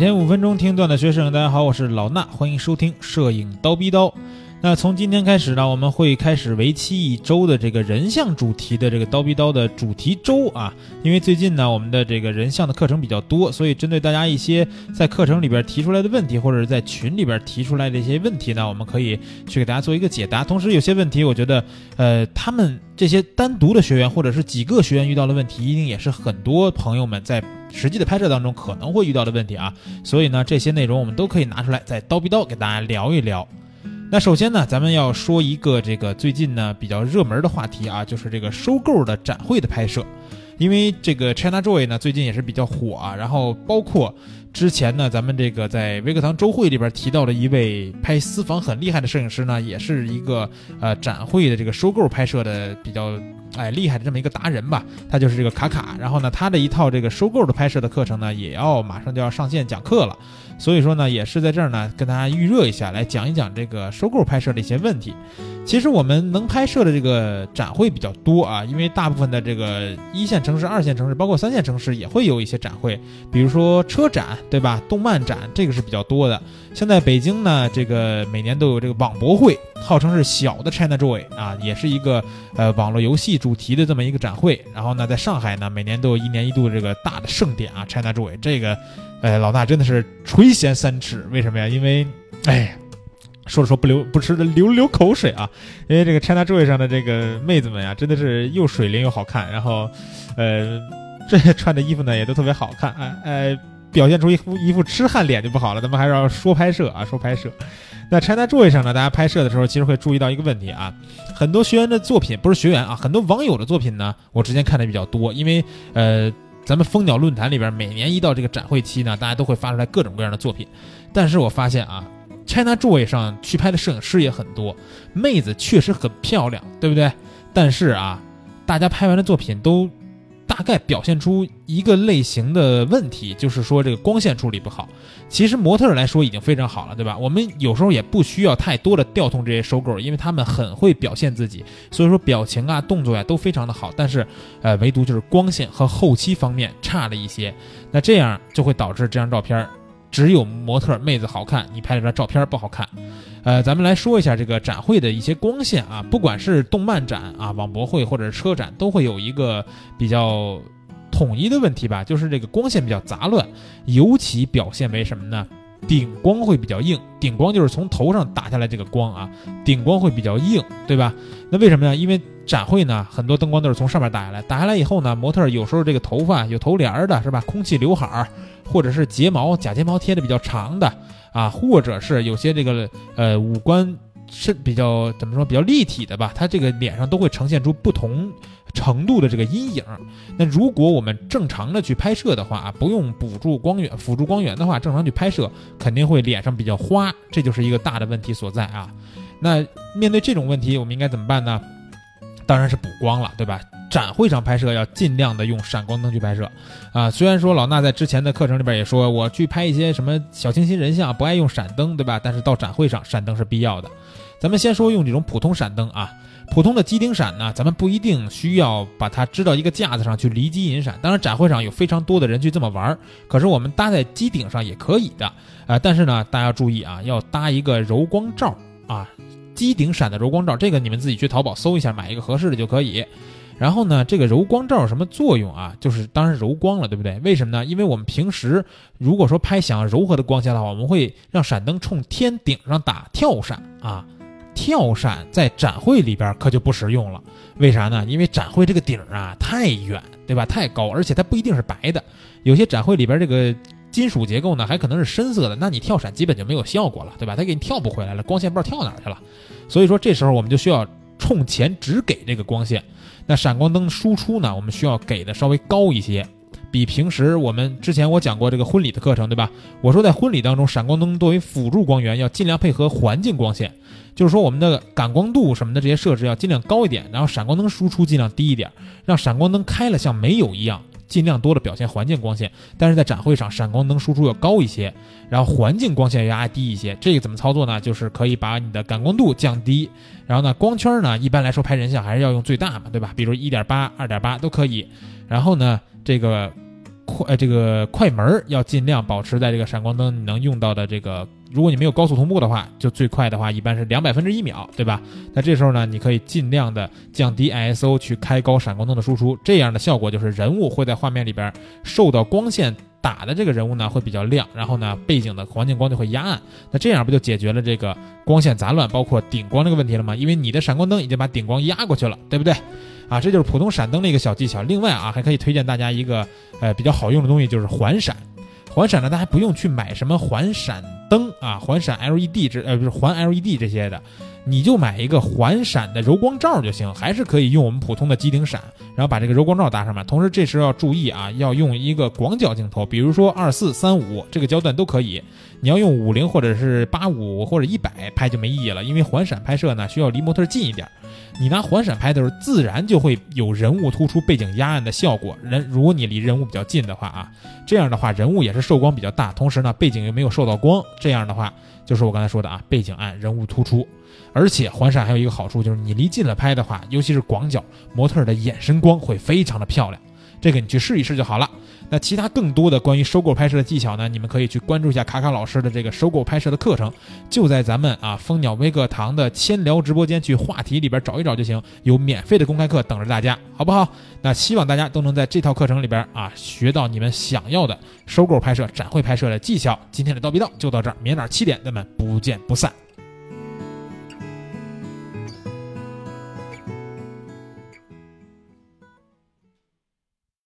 天五分钟听段的学生，大家好，我是老衲，欢迎收听摄影刀逼刀。那从今天开始呢，我们会开始为期一周的这个人像主题的这个刀逼刀的主题周啊。因为最近呢，我们的这个人像的课程比较多，所以针对大家一些在课程里边提出来的问题，或者是在群里边提出来的一些问题呢，我们可以去给大家做一个解答。同时，有些问题我觉得，呃，他们这些单独的学员或者是几个学员遇到的问题，一定也是很多朋友们在实际的拍摄当中可能会遇到的问题啊。所以呢，这些内容我们都可以拿出来在刀逼刀给大家聊一聊。那首先呢，咱们要说一个这个最近呢比较热门的话题啊，就是这个收购的展会的拍摄，因为这个 China Joy 呢最近也是比较火啊，然后包括之前呢咱们这个在微课堂周会里边提到的一位拍私房很厉害的摄影师呢，也是一个呃展会的这个收购拍摄的比较哎厉害的这么一个达人吧，他就是这个卡卡，然后呢他的一套这个收购的拍摄的课程呢也要马上就要上线讲课了。所以说呢，也是在这儿呢，跟大家预热一下，来讲一讲这个收购拍摄的一些问题。其实我们能拍摄的这个展会比较多啊，因为大部分的这个一线城城市、二线城市，包括三线城市也会有一些展会，比如说车展，对吧？动漫展这个是比较多的。现在北京呢，这个每年都有这个网博会，号称是小的 China Joy 啊，也是一个呃网络游戏主题的这么一个展会。然后呢，在上海呢，每年都有一年一度这个大的盛典啊，China Joy 这个。哎，老衲真的是垂涎三尺，为什么呀？因为，哎，说着说不流不吃的流流口水啊！因为这个 China Joy 上的这个妹子们呀，真的是又水灵又好看，然后，呃，这穿的衣服呢也都特别好看，哎哎，表现出一副一副痴汉脸就不好了。咱们还是要说拍摄啊，说拍摄。那 China Joy 上呢，大家拍摄的时候其实会注意到一个问题啊，很多学员的作品不是学员啊，很多网友的作品呢，我之前看的比较多，因为呃。咱们蜂鸟论坛里边，每年一到这个展会期呢，大家都会发出来各种各样的作品。但是我发现啊，China Joy 上去拍的摄影师也很多，妹子确实很漂亮，对不对？但是啊，大家拍完的作品都。大概表现出一个类型的问题，就是说这个光线处理不好。其实模特来说已经非常好了，对吧？我们有时候也不需要太多的调动这些收购，因为他们很会表现自己，所以说表情啊、动作呀都非常的好。但是，呃，唯独就是光线和后期方面差了一些，那这样就会导致这张照片只有模特妹子好看，你拍这张照片不好看。呃，咱们来说一下这个展会的一些光线啊，不管是动漫展啊、网博会或者是车展，都会有一个比较统一的问题吧，就是这个光线比较杂乱，尤其表现为什么呢？顶光会比较硬，顶光就是从头上打下来这个光啊，顶光会比较硬，对吧？那为什么呢？因为展会呢，很多灯光都是从上面打下来，打下来以后呢，模特有时候这个头发有头帘儿的，是吧？空气刘海儿，或者是睫毛假睫毛贴的比较长的。啊，或者是有些这个呃五官是比较怎么说比较立体的吧，它这个脸上都会呈现出不同程度的这个阴影。那如果我们正常的去拍摄的话啊，不用补助光源、辅助光源的话，正常去拍摄肯定会脸上比较花，这就是一个大的问题所在啊。那面对这种问题，我们应该怎么办呢？当然是补光了，对吧？展会上拍摄要尽量的用闪光灯去拍摄，啊，虽然说老衲在之前的课程里边也说，我去拍一些什么小清新人像不爱用闪灯，对吧？但是到展会上闪灯是必要的。咱们先说用这种普通闪灯啊，普通的机顶闪呢，咱们不一定需要把它支到一个架子上去离机引闪。当然展会上有非常多的人去这么玩儿，可是我们搭在机顶上也可以的，啊，但是呢，大家要注意啊，要搭一个柔光罩啊，机顶闪的柔光罩，这个你们自己去淘宝搜一下，买一个合适的就可以。然后呢，这个柔光罩有什么作用啊？就是当然柔光了，对不对？为什么呢？因为我们平时如果说拍想要柔和的光线的话，我们会让闪灯冲天顶上打跳闪啊。跳闪在展会里边可就不实用了。为啥呢？因为展会这个顶啊太远，对吧？太高，而且它不一定是白的。有些展会里边这个金属结构呢还可能是深色的，那你跳闪基本就没有效果了，对吧？它给你跳不回来了，光线不知道跳哪去了。所以说这时候我们就需要冲前只给这个光线。那闪光灯输出呢？我们需要给的稍微高一些，比平时我们之前我讲过这个婚礼的课程，对吧？我说在婚礼当中，闪光灯作为辅助光源，要尽量配合环境光线，就是说我们的感光度什么的这些设置要尽量高一点，然后闪光灯输出尽量低一点，让闪光灯开了像没有一样。尽量多的表现环境光线，但是在展会上闪光灯输出要高一些，然后环境光线要压低一些。这个怎么操作呢？就是可以把你的感光度降低，然后呢光圈呢，一般来说拍人像还是要用最大嘛，对吧？比如一点八、二点八都可以。然后呢这个快呃这个快门要尽量保持在这个闪光灯能用到的这个，如果你没有高速同步的话，就最快的话一般是两百分之一秒，对吧？那这时候呢，你可以尽量的降低 ISO 去开高闪光灯的输出，这样的效果就是人物会在画面里边受到光线。打的这个人物呢会比较亮，然后呢背景的环境光就会压暗，那这样不就解决了这个光线杂乱，包括顶光这个问题了吗？因为你的闪光灯已经把顶光压过去了，对不对？啊，这就是普通闪灯的一个小技巧。另外啊，还可以推荐大家一个呃比较好用的东西，就是环闪。环闪呢，大家不用去买什么环闪灯啊，环闪 LED 这呃不是环 LED 这些的。你就买一个环闪的柔光罩就行，还是可以用我们普通的机顶闪，然后把这个柔光罩搭上面。同时这时候要注意啊，要用一个广角镜头，比如说二四三五这个焦段都可以。你要用五零或者是八五或者一百拍就没意义了，因为环闪拍摄呢需要离模特近一点。你拿环闪拍的时候，自然就会有人物突出、背景压暗的效果。人如果你离人物比较近的话啊，这样的话人物也是受光比较大，同时呢背景又没有受到光，这样的话就是我刚才说的啊，背景暗，人物突出。而且环闪还有一个好处，就是你离近了拍的话，尤其是广角，模特的眼神光会非常的漂亮。这个你去试一试就好了。那其他更多的关于收购拍摄的技巧呢？你们可以去关注一下卡卡老师的这个收购拍摄的课程，就在咱们啊蜂鸟微课堂的千聊直播间去话题里边找一找就行，有免费的公开课等着大家，好不好？那希望大家都能在这套课程里边啊学到你们想要的收购拍摄、展会拍摄的技巧。今天的叨逼叨就到这儿，明天早上七点咱们不见不散。